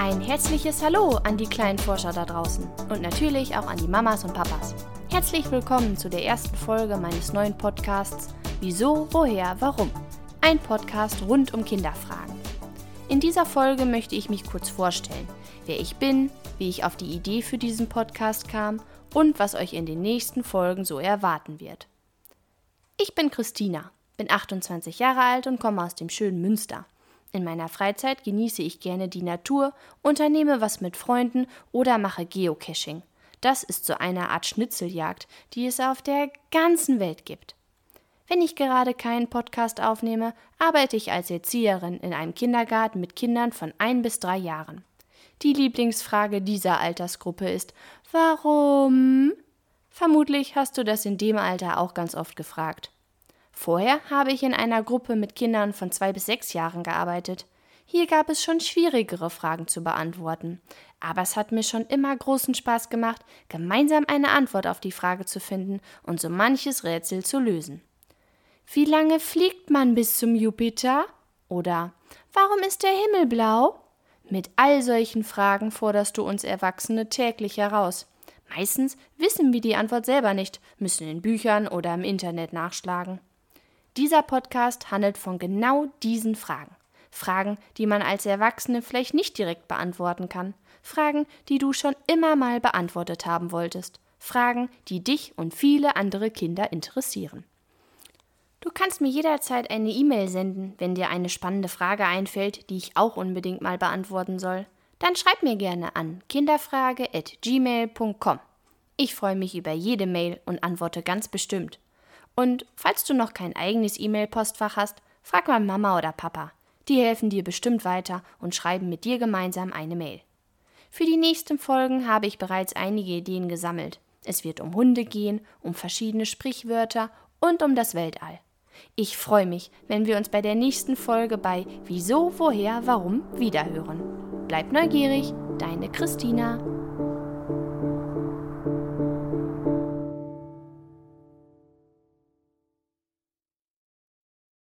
Ein herzliches Hallo an die kleinen Forscher da draußen und natürlich auch an die Mamas und Papas. Herzlich willkommen zu der ersten Folge meines neuen Podcasts Wieso, woher, warum? Ein Podcast rund um Kinderfragen. In dieser Folge möchte ich mich kurz vorstellen, wer ich bin, wie ich auf die Idee für diesen Podcast kam und was euch in den nächsten Folgen so erwarten wird. Ich bin Christina, bin 28 Jahre alt und komme aus dem schönen Münster. In meiner Freizeit genieße ich gerne die Natur, unternehme was mit Freunden oder mache Geocaching. Das ist so eine Art Schnitzeljagd, die es auf der ganzen Welt gibt. Wenn ich gerade keinen Podcast aufnehme, arbeite ich als Erzieherin in einem Kindergarten mit Kindern von ein bis drei Jahren. Die Lieblingsfrage dieser Altersgruppe ist Warum? Vermutlich hast du das in dem Alter auch ganz oft gefragt. Vorher habe ich in einer Gruppe mit Kindern von zwei bis sechs Jahren gearbeitet. Hier gab es schon schwierigere Fragen zu beantworten. Aber es hat mir schon immer großen Spaß gemacht, gemeinsam eine Antwort auf die Frage zu finden und so manches Rätsel zu lösen. Wie lange fliegt man bis zum Jupiter? Oder warum ist der Himmel blau? Mit all solchen Fragen forderst du uns Erwachsene täglich heraus. Meistens wissen wir die Antwort selber nicht, müssen in Büchern oder im Internet nachschlagen. Dieser Podcast handelt von genau diesen Fragen. Fragen, die man als Erwachsene vielleicht nicht direkt beantworten kann. Fragen, die du schon immer mal beantwortet haben wolltest. Fragen, die dich und viele andere Kinder interessieren. Du kannst mir jederzeit eine E-Mail senden, wenn dir eine spannende Frage einfällt, die ich auch unbedingt mal beantworten soll. Dann schreib mir gerne an kinderfrage@gmail.com. Ich freue mich über jede Mail und antworte ganz bestimmt. Und falls du noch kein eigenes E-Mail-Postfach hast, frag mal Mama oder Papa. Die helfen dir bestimmt weiter und schreiben mit dir gemeinsam eine Mail. Für die nächsten Folgen habe ich bereits einige Ideen gesammelt. Es wird um Hunde gehen, um verschiedene Sprichwörter und um das Weltall. Ich freue mich, wenn wir uns bei der nächsten Folge bei Wieso, Woher, Warum wiederhören. Bleib neugierig, deine Christina.